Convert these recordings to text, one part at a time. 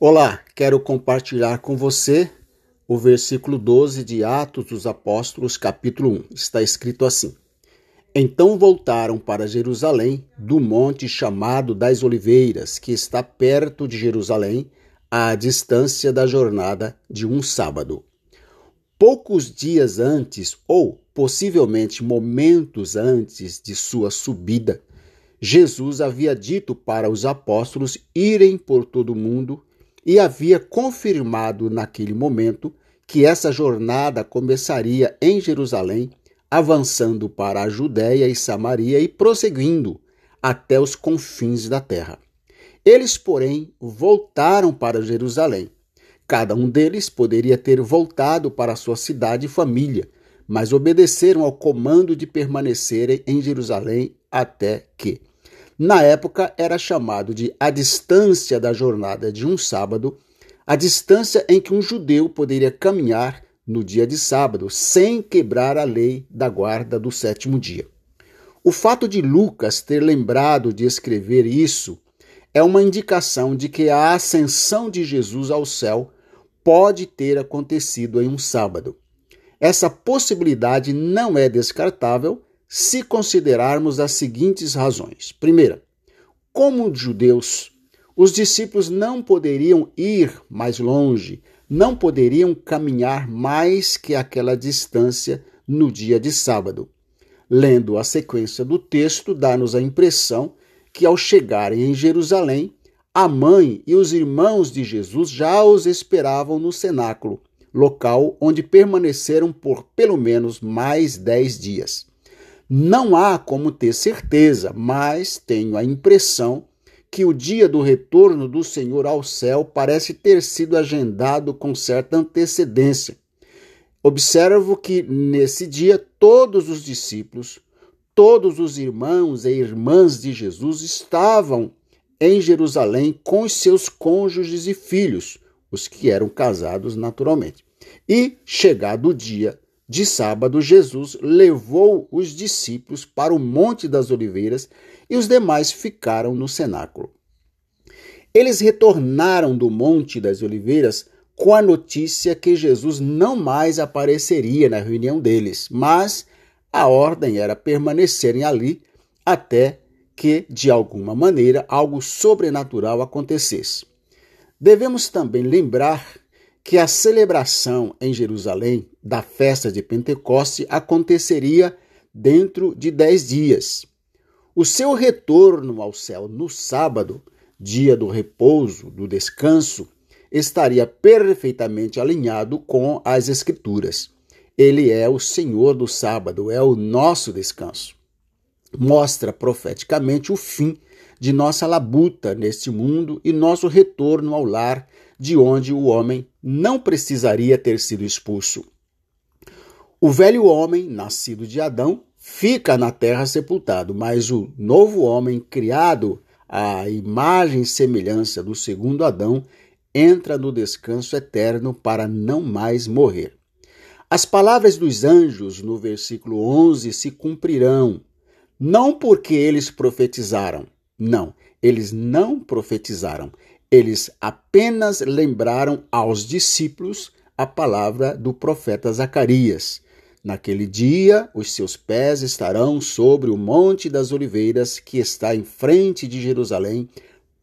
Olá, quero compartilhar com você o versículo 12 de Atos dos Apóstolos, capítulo 1. Está escrito assim: Então voltaram para Jerusalém, do monte chamado das Oliveiras, que está perto de Jerusalém, à distância da jornada de um sábado. Poucos dias antes, ou possivelmente momentos antes de sua subida, Jesus havia dito para os apóstolos irem por todo o mundo e havia confirmado naquele momento que essa jornada começaria em Jerusalém, avançando para a Judéia e Samaria e prosseguindo até os confins da terra. Eles, porém, voltaram para Jerusalém. Cada um deles poderia ter voltado para sua cidade e família, mas obedeceram ao comando de permanecerem em Jerusalém até que, na época era chamado de a distância da jornada de um sábado, a distância em que um judeu poderia caminhar no dia de sábado sem quebrar a lei da guarda do sétimo dia. O fato de Lucas ter lembrado de escrever isso é uma indicação de que a ascensão de Jesus ao céu pode ter acontecido em um sábado. Essa possibilidade não é descartável se considerarmos as seguintes razões. Primeira, como judeus, os discípulos não poderiam ir mais longe, não poderiam caminhar mais que aquela distância no dia de sábado. Lendo a sequência do texto, dá-nos a impressão que ao chegarem em Jerusalém, a mãe e os irmãos de Jesus já os esperavam no cenáculo, local onde permaneceram por pelo menos mais dez dias. Não há como ter certeza, mas tenho a impressão que o dia do retorno do Senhor ao céu parece ter sido agendado com certa antecedência. Observo que nesse dia todos os discípulos, todos os irmãos e irmãs de Jesus estavam em Jerusalém com os seus cônjuges e filhos, os que eram casados naturalmente. E, chegado o dia de sábado, Jesus levou os discípulos para o Monte das Oliveiras e os demais ficaram no cenáculo. Eles retornaram do Monte das Oliveiras com a notícia que Jesus não mais apareceria na reunião deles, mas a ordem era permanecerem ali até que, de alguma maneira, algo sobrenatural acontecesse. Devemos também lembrar que a celebração em Jerusalém da festa de Pentecoste aconteceria dentro de dez dias. O seu retorno ao céu no sábado, dia do repouso, do descanso, estaria perfeitamente alinhado com as Escrituras. Ele é o Senhor do sábado, é o nosso descanso. Mostra profeticamente o fim de nossa labuta neste mundo e nosso retorno ao lar de onde o homem não precisaria ter sido expulso. O velho homem, nascido de Adão, fica na terra sepultado, mas o novo homem, criado à imagem e semelhança do segundo Adão, entra no descanso eterno para não mais morrer. As palavras dos anjos no versículo 11 se cumprirão, não porque eles profetizaram, não, eles não profetizaram, eles apenas lembraram aos discípulos a palavra do profeta Zacarias. Naquele dia, os seus pés estarão sobre o Monte das Oliveiras, que está em frente de Jerusalém,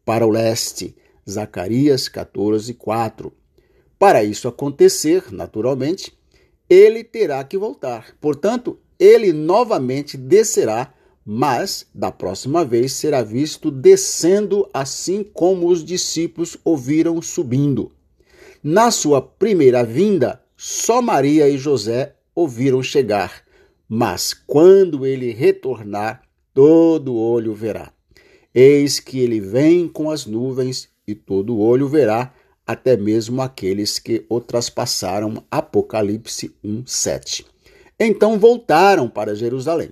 para o leste. Zacarias 14, 4. Para isso acontecer, naturalmente, ele terá que voltar. Portanto, ele novamente descerá mas da próxima vez será visto descendo, assim como os discípulos o viram subindo. Na sua primeira vinda, só Maria e José o viram chegar, mas quando ele retornar, todo olho verá. Eis que ele vem com as nuvens, e todo olho verá, até mesmo aqueles que o traspassaram. Apocalipse 1, 7. Então voltaram para Jerusalém.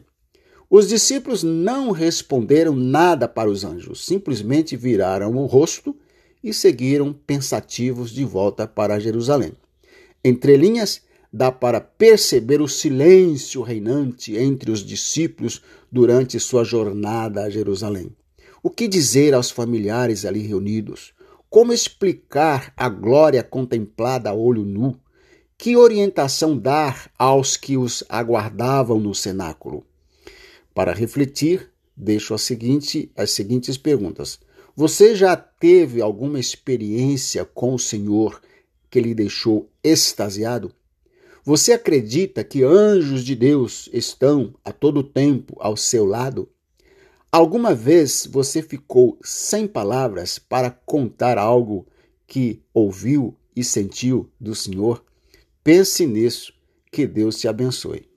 Os discípulos não responderam nada para os anjos, simplesmente viraram o rosto e seguiram pensativos de volta para Jerusalém. Entre linhas, dá para perceber o silêncio reinante entre os discípulos durante sua jornada a Jerusalém. O que dizer aos familiares ali reunidos? Como explicar a glória contemplada a olho nu? Que orientação dar aos que os aguardavam no cenáculo? Para refletir, deixo a seguinte, as seguintes perguntas. Você já teve alguma experiência com o Senhor que lhe deixou extasiado? Você acredita que anjos de Deus estão a todo tempo ao seu lado? Alguma vez você ficou sem palavras para contar algo que ouviu e sentiu do Senhor? Pense nisso. Que Deus te abençoe.